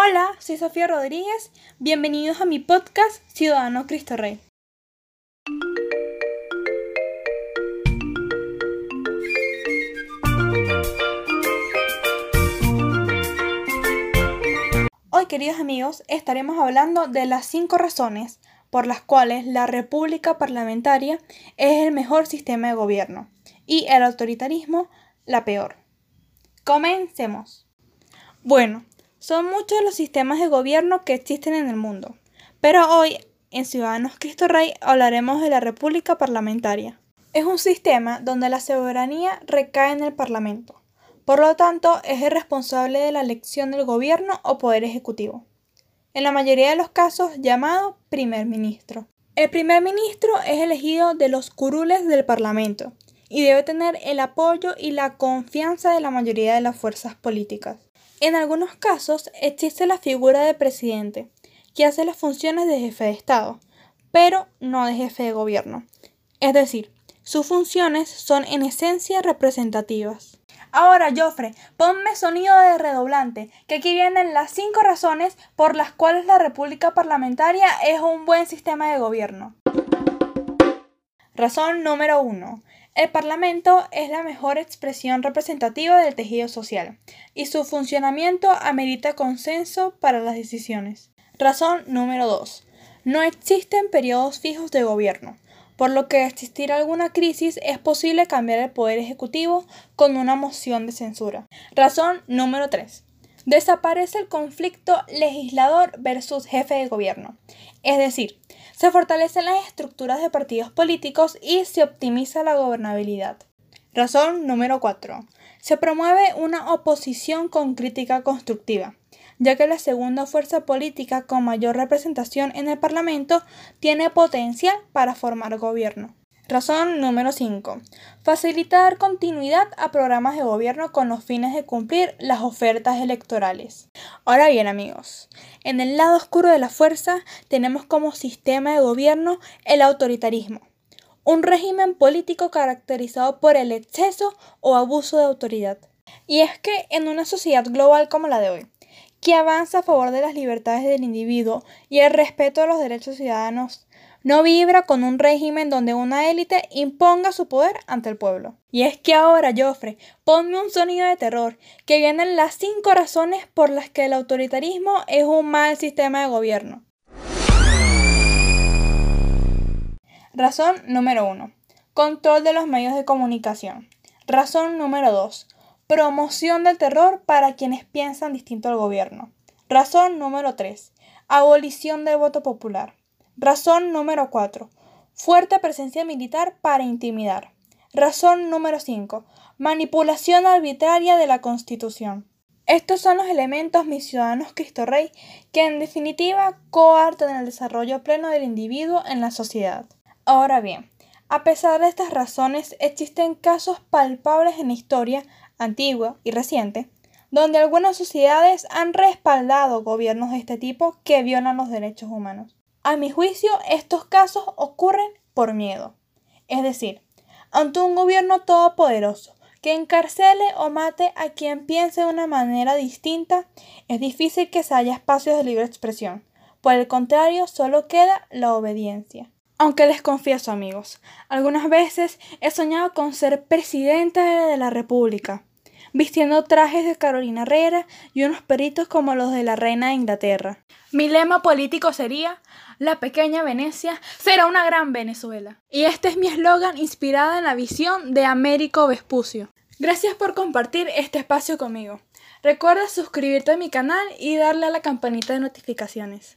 Hola, soy Sofía Rodríguez. Bienvenidos a mi podcast Ciudadano Cristo Rey. Hoy, queridos amigos, estaremos hablando de las cinco razones por las cuales la república parlamentaria es el mejor sistema de gobierno y el autoritarismo la peor. Comencemos. Bueno, son muchos los sistemas de gobierno que existen en el mundo, pero hoy en Ciudadanos Cristo Rey hablaremos de la República Parlamentaria. Es un sistema donde la soberanía recae en el Parlamento, por lo tanto es el responsable de la elección del gobierno o poder ejecutivo, en la mayoría de los casos llamado primer ministro. El primer ministro es elegido de los curules del Parlamento y debe tener el apoyo y la confianza de la mayoría de las fuerzas políticas. En algunos casos existe la figura de presidente, que hace las funciones de jefe de Estado, pero no de jefe de gobierno. Es decir, sus funciones son en esencia representativas. Ahora, Joffre, ponme sonido de redoblante, que aquí vienen las cinco razones por las cuales la República Parlamentaria es un buen sistema de gobierno. Razón número uno. El Parlamento es la mejor expresión representativa del tejido social y su funcionamiento amerita consenso para las decisiones. Razón número 2. No existen periodos fijos de gobierno, por lo que de existir alguna crisis es posible cambiar el poder ejecutivo con una moción de censura. Razón número 3. Desaparece el conflicto legislador versus jefe de gobierno. Es decir, se fortalecen las estructuras de partidos políticos y se optimiza la gobernabilidad. Razón número 4. Se promueve una oposición con crítica constructiva, ya que la segunda fuerza política con mayor representación en el Parlamento tiene potencial para formar gobierno. Razón número 5. Facilitar continuidad a programas de gobierno con los fines de cumplir las ofertas electorales. Ahora bien amigos, en el lado oscuro de la fuerza tenemos como sistema de gobierno el autoritarismo, un régimen político caracterizado por el exceso o abuso de autoridad. Y es que en una sociedad global como la de hoy, que avanza a favor de las libertades del individuo y el respeto a los derechos ciudadanos, no vibra con un régimen donde una élite imponga su poder ante el pueblo. Y es que ahora, Joffre, ponme un sonido de terror, que vienen las cinco razones por las que el autoritarismo es un mal sistema de gobierno. Razón número 1. Control de los medios de comunicación. Razón número 2. Promoción del terror para quienes piensan distinto al gobierno. Razón número 3. Abolición del voto popular. Razón número 4. Fuerte presencia militar para intimidar. Razón número 5. Manipulación arbitraria de la Constitución. Estos son los elementos, mis ciudadanos Cristo Rey, que en definitiva coartan el desarrollo pleno del individuo en la sociedad. Ahora bien, a pesar de estas razones, existen casos palpables en la historia antigua y reciente, donde algunas sociedades han respaldado gobiernos de este tipo que violan los derechos humanos. A mi juicio, estos casos ocurren por miedo. Es decir, ante un gobierno todopoderoso que encarcele o mate a quien piense de una manera distinta, es difícil que se haya espacios de libre expresión. Por el contrario, solo queda la obediencia. Aunque les confieso, amigos, algunas veces he soñado con ser presidenta de la República, vistiendo trajes de Carolina Herrera y unos peritos como los de la reina de Inglaterra. Mi lema político sería La pequeña Venecia será una gran Venezuela. Y este es mi eslogan inspirado en la visión de Américo Vespucio. Gracias por compartir este espacio conmigo. Recuerda suscribirte a mi canal y darle a la campanita de notificaciones.